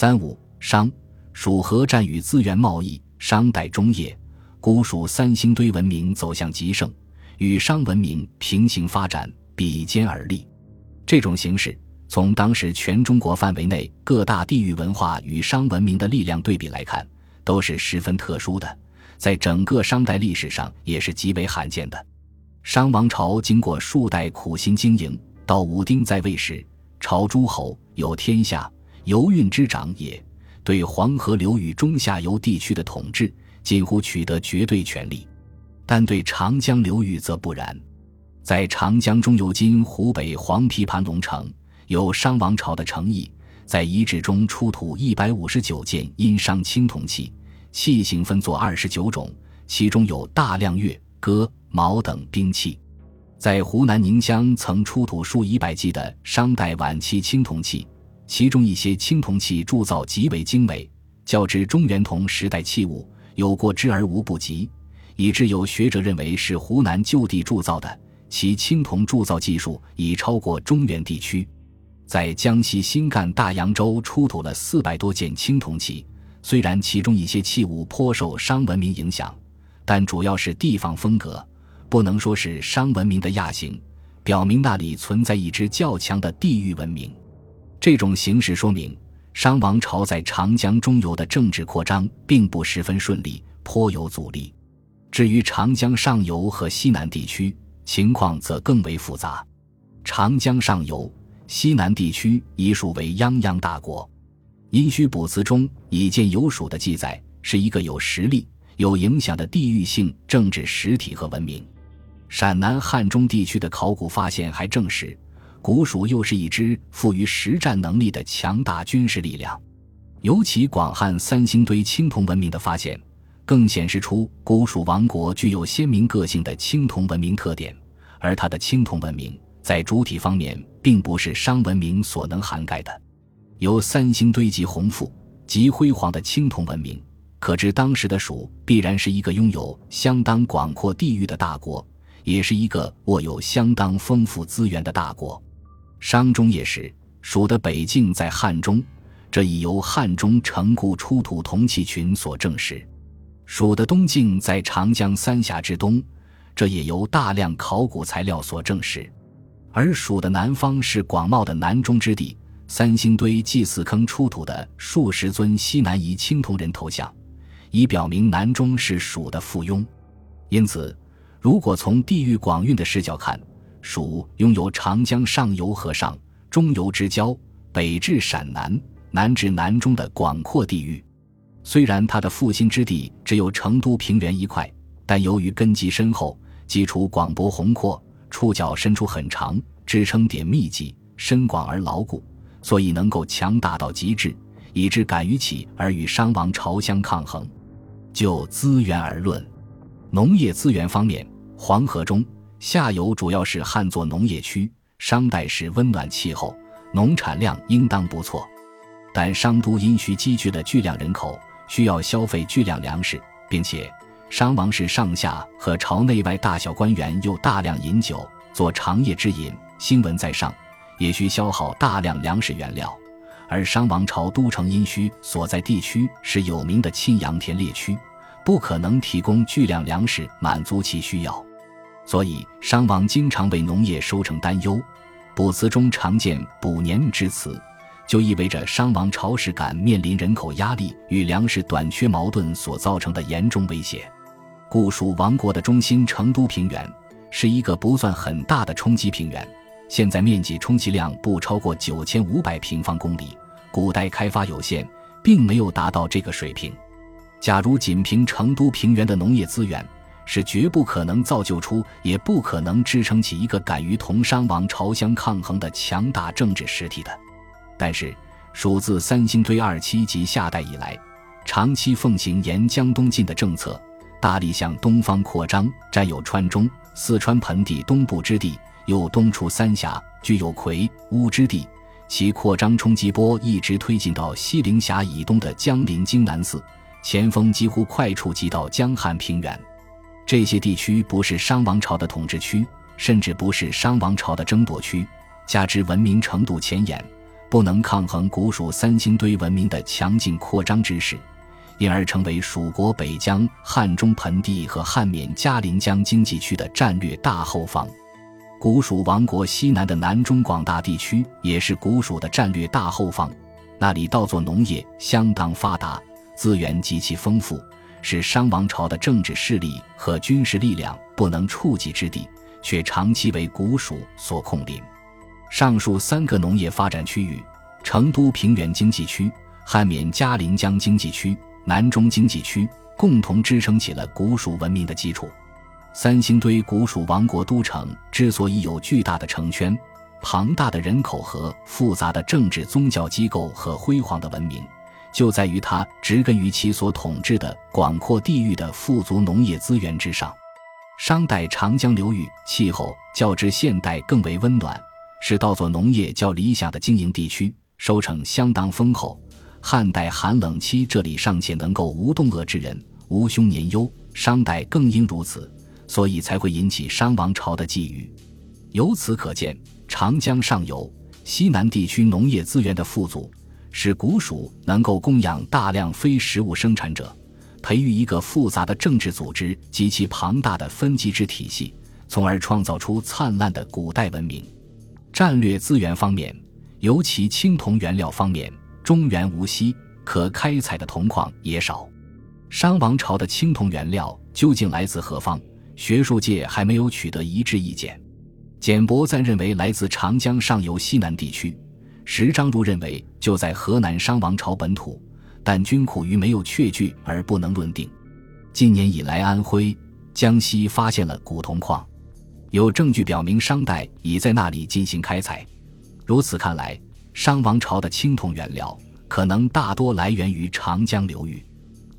三五商蜀河战与资源贸易，商代中叶，古蜀三星堆文明走向极盛，与商文明平行发展，比肩而立。这种形式，从当时全中国范围内各大地域文化与商文明的力量对比来看，都是十分特殊的，在整个商代历史上也是极为罕见的。商王朝经过数代苦心经营，到武丁在位时，朝诸侯有天下。游运之长也，对黄河流域中下游地区的统治近乎取得绝对权力，但对长江流域则不然。在长江中游今湖北黄陂盘龙城，有商王朝的城邑，在遗址中出土一百五十九件殷商青铜器，器型分作二十九种，其中有大量钺、戈、矛等兵器。在湖南宁乡曾出土数以百计的商代晚期青铜器。其中一些青铜器铸造极为精美，较之中原同时代器物有过之而无不及，以致有学者认为是湖南就地铸造的。其青铜铸造技术已超过中原地区。在江西新干大洋洲出土了四百多件青铜器，虽然其中一些器物颇受商文明影响，但主要是地方风格，不能说是商文明的亚型，表明那里存在一支较强的地域文明。这种形势说明，商王朝在长江中游的政治扩张并不十分顺利，颇有阻力。至于长江上游和西南地区，情况则更为复杂。长江上游、西南地区已属为泱泱大国。殷墟卜辞中已见有蜀的记载，是一个有实力、有影响的地域性政治实体和文明。陕南汉中地区的考古发现还证实。古蜀又是一支富于实战能力的强大军事力量，尤其广汉三星堆青铜文明的发现，更显示出古蜀王国具有鲜明个性的青铜文明特点。而它的青铜文明在主体方面，并不是商文明所能涵盖的。由三星堆及宏富、极辉煌的青铜文明，可知当时的蜀必然是一个拥有相当广阔地域的大国，也是一个握有相当丰富资源的大国。商中叶时，蜀的北境在汉中，这已由汉中城固出土铜器群所证实；蜀的东境在长江三峡之东，这也由大量考古材料所证实。而蜀的南方是广袤的南中之地，三星堆祭祀坑出土的数十尊西南夷青铜人头像，已表明南中是蜀的附庸。因此，如果从地域广蕴的视角看，蜀拥有长江上游和上中游之交，北至陕南，南至南中的广阔地域。虽然它的复兴之地只有成都平原一块，但由于根基深厚，基础广博宏阔，触角伸出很长，支撑点密集、深广而牢固，所以能够强大到极致，以致敢于起而与商王朝相抗衡。就资源而论，农业资源方面，黄河中。下游主要是旱作农业区，商代时温暖气候，农产量应当不错。但商都因需积聚了巨量人口，需要消费巨量粮食，并且商王室上下和朝内外大小官员又大量饮酒，做长夜之饮。新闻在上，也需消耗大量粮食原料。而商王朝都城殷墟所在地区是有名的亲阳田猎区，不可能提供巨量粮食满足其需要。所以，商王经常为农业收成担忧。卜辞中常见“卜年”之词，就意味着商王朝时感面临人口压力与粮食短缺矛盾所造成的严重威胁。故蜀王国的中心成都平原是一个不算很大的冲积平原，现在面积充其量不超过九千五百平方公里。古代开发有限，并没有达到这个水平。假如仅凭成都平原的农业资源，是绝不可能造就出，也不可能支撑起一个敢于同商王朝相抗衡的强大政治实体的。但是，蜀自三星堆二期及夏代以来，长期奉行沿江东进的政策，大力向东方扩张，占有川中、四川盆地东部之地，又东出三峡，具有魁乌之地。其扩张冲击波一直推进到西陵峡以东的江陵荆南寺，前锋几乎快触及到江汉平原。这些地区不是商王朝的统治区，甚至不是商王朝的争夺区。加之文明程度前沿，不能抗衡古蜀三星堆文明的强劲扩张之势，因而成为蜀国北疆汉中盆地和汉缅嘉陵江经济区的战略大后方。古蜀王国西南的南中广大地区也是古蜀的战略大后方，那里稻作农业相当发达，资源极其丰富，是商王朝的政治势力和军事力量不能触及之地，却长期为古蜀所控领。上述三个农业发展区域——成都平原经济区、汉缅嘉陵江经济区、南中经济区——共同支撑起了古蜀文明的基础。三星堆古蜀王国都城之所以有巨大的城圈、庞大的人口和复杂的政治宗教机构和辉煌的文明，就在于它植根于其所统治的广阔地域的富足农业资源之上。商代长江流域气候较之现代更为温暖。是稻作农业较理想的经营地区，收成相当丰厚。汉代寒冷期，这里尚且能够无冻饿之人，无凶年忧。商代更应如此，所以才会引起商王朝的觊觎。由此可见，长江上游、西南地区农业资源的富足，使古蜀能够供养大量非食物生产者，培育一个复杂的政治组织及其庞大的分级制体系，从而创造出灿烂的古代文明。战略资源方面，尤其青铜原料方面，中原无锡可开采的铜矿也少。商王朝的青铜原料究竟来自何方？学术界还没有取得一致意见。简伯赞认为来自长江上游西南地区，石章如认为就在河南商王朝本土，但均苦于没有确据而不能论定。近年以来，安徽、江西发现了古铜矿。有证据表明，商代已在那里进行开采。如此看来，商王朝的青铜原料可能大多来源于长江流域。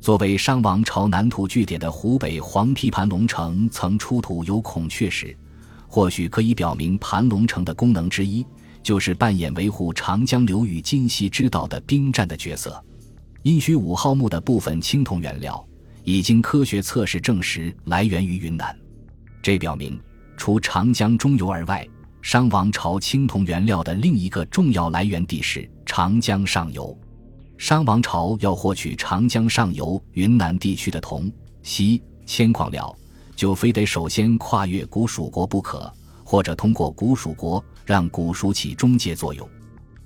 作为商王朝南土据点的湖北黄陂盘龙城曾出土有孔雀石，或许可以表明盘龙城的功能之一就是扮演维护长江流域今溪之道的兵站的角色。殷墟五号墓的部分青铜原料已经科学测试证实来源于云南，这表明。除长江中游而外，商王朝青铜原料的另一个重要来源地是长江上游。商王朝要获取长江上游云南地区的铜、锡、铅矿料，就非得首先跨越古蜀国不可，或者通过古蜀国让古蜀起中介作用。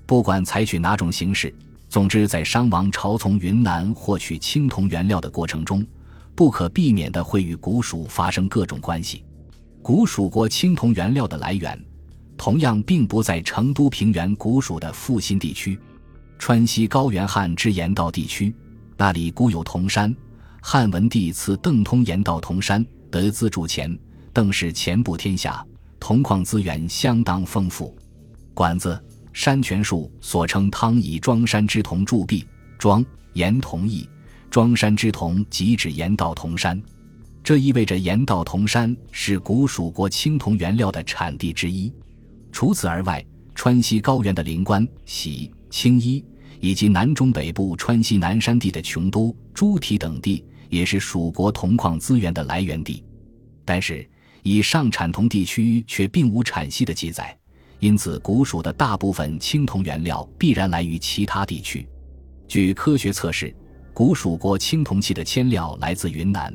不管采取哪种形式，总之，在商王朝从云南获取青铜原料的过程中，不可避免的会与古蜀发生各种关系。古蜀国青铜原料的来源，同样并不在成都平原古蜀的复兴地区，川西高原汉之盐道地区，那里古有铜山。汉文帝赐邓通盐道铜山，得资铸钱，邓氏钱布天下，铜矿资源相当丰富。管子山泉术所称汤以庄山之铜铸币，庄盐铜义，庄山之铜即指盐道铜山。这意味着盐道铜山是古蜀国青铜原料的产地之一。除此而外，川西高原的灵关、喜、青衣，以及南中北部川西南山地的琼都、诸提等地，也是蜀国铜矿资源的来源地。但是，以上产铜地区却并无产锡的记载，因此古蜀的大部分青铜原料必然来于其他地区。据科学测试，古蜀国青铜器的铅料来自云南。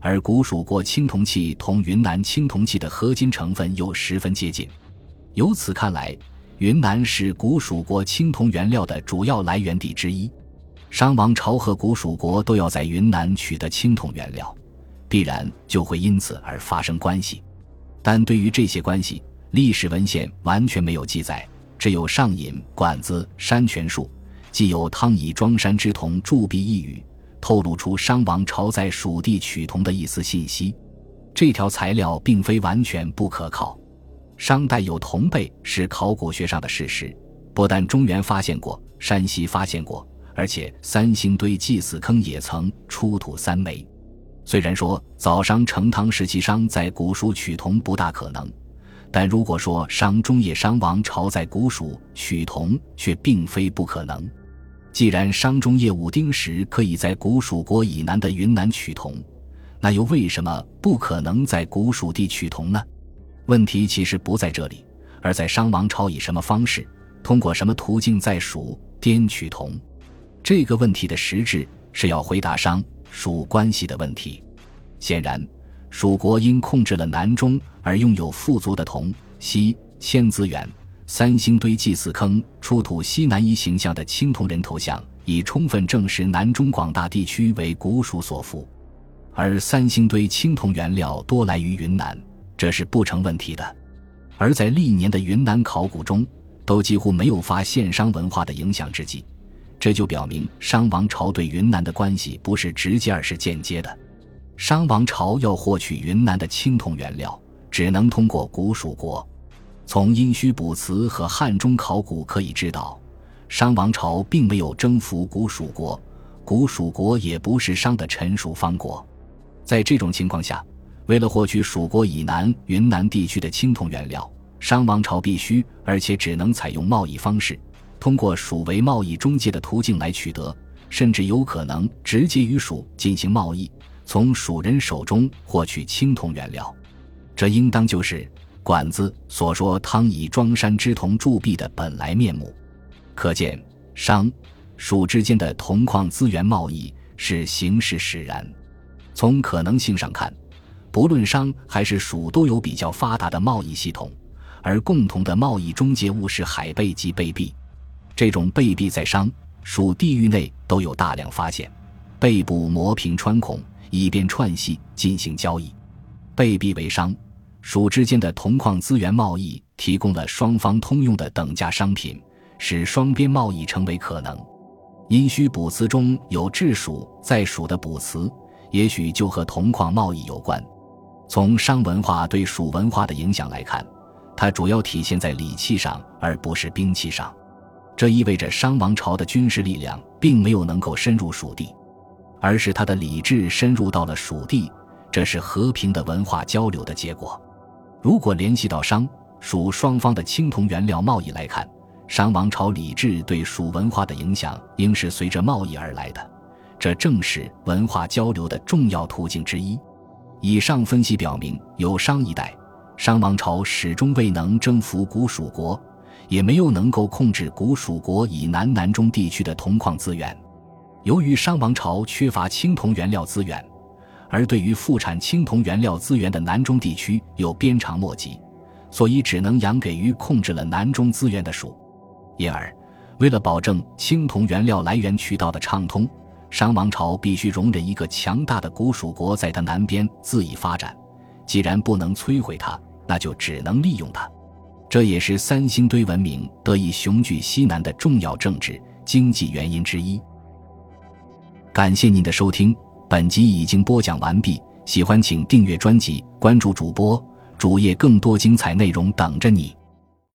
而古蜀国青铜器同云南青铜器的合金成分又十分接近，由此看来，云南是古蜀国青铜原料的主要来源地之一。商王朝和古蜀国都要在云南取得青铜原料，必然就会因此而发生关系。但对于这些关系，历史文献完全没有记载，只有上引管子山泉术，既有汤以庄山之铜铸币一语。透露出商王朝在蜀地取铜的一丝信息，这条材料并非完全不可靠。商代有铜贝是考古学上的事实，不但中原发现过，山西发现过，而且三星堆祭祀坑也曾出土三枚。虽然说早商成汤时期商在古蜀取铜不大可能，但如果说商中叶商王朝在古蜀取铜，却并非不可能。既然商中叶武丁时可以在古蜀国以南的云南取铜，那又为什么不可能在古蜀地取铜呢？问题其实不在这里，而在商王朝以什么方式通过什么途径在蜀滇取铜？这个问题的实质是要回答商蜀关系的问题。显然，蜀国因控制了南中而拥有富足的铜、锡、铅资源。三星堆祭祀坑出土西南夷形象的青铜人头像，已充分证实南中广大地区为古蜀所服。而三星堆青铜原料多来于云南，这是不成问题的。而在历年的云南考古中，都几乎没有发现商文化的影响之迹，这就表明商王朝对云南的关系不是直接而是间接的。商王朝要获取云南的青铜原料，只能通过古蜀国。从殷墟卜辞和汉中考古可以知道，商王朝并没有征服古蜀国，古蜀国也不是商的臣属方国。在这种情况下，为了获取蜀国以南云南地区的青铜原料，商王朝必须而且只能采用贸易方式，通过蜀为贸易中介的途径来取得，甚至有可能直接与蜀进行贸易，从蜀人手中获取青铜原料。这应当就是管子所说“汤以庄山之铜铸币”的本来面目。可见，商、蜀之间的铜矿资源贸易是形势使然。从可能性上看，不论商还是蜀都有比较发达的贸易系统，而共同的贸易中介物是海贝及贝币。这种贝币在商、蜀地域内都有大量发现，背部磨平穿孔，以便串系进行交易。贝币为商、蜀之间的铜矿资源贸易提供了双方通用的等价商品，使双边贸易成为可能。殷墟卜辞中有治蜀在蜀的卜辞。也许就和铜矿贸易有关。从商文化对蜀文化的影响来看，它主要体现在礼器上，而不是兵器上。这意味着商王朝的军事力量并没有能够深入蜀地，而是他的礼制深入到了蜀地。这是和平的文化交流的结果。如果联系到商蜀双方的青铜原料贸易来看，商王朝礼制对蜀文化的影响应是随着贸易而来的。这正是文化交流的重要途径之一。以上分析表明，有商一代，商王朝始终未能征服古蜀国，也没有能够控制古蜀国以南南中地区的铜矿资源。由于商王朝缺乏青铜原料资源，而对于富产青铜原料资源的南中地区又鞭长莫及，所以只能养给于控制了南中资源的蜀。因而，为了保证青铜原料来源渠道的畅通，商王朝必须容忍一个强大的古蜀国在它南边恣意发展，既然不能摧毁它，那就只能利用它。这也是三星堆文明得以雄踞西南的重要政治经济原因之一。感谢您的收听，本集已经播讲完毕。喜欢请订阅专辑，关注主播主页，更多精彩内容等着你。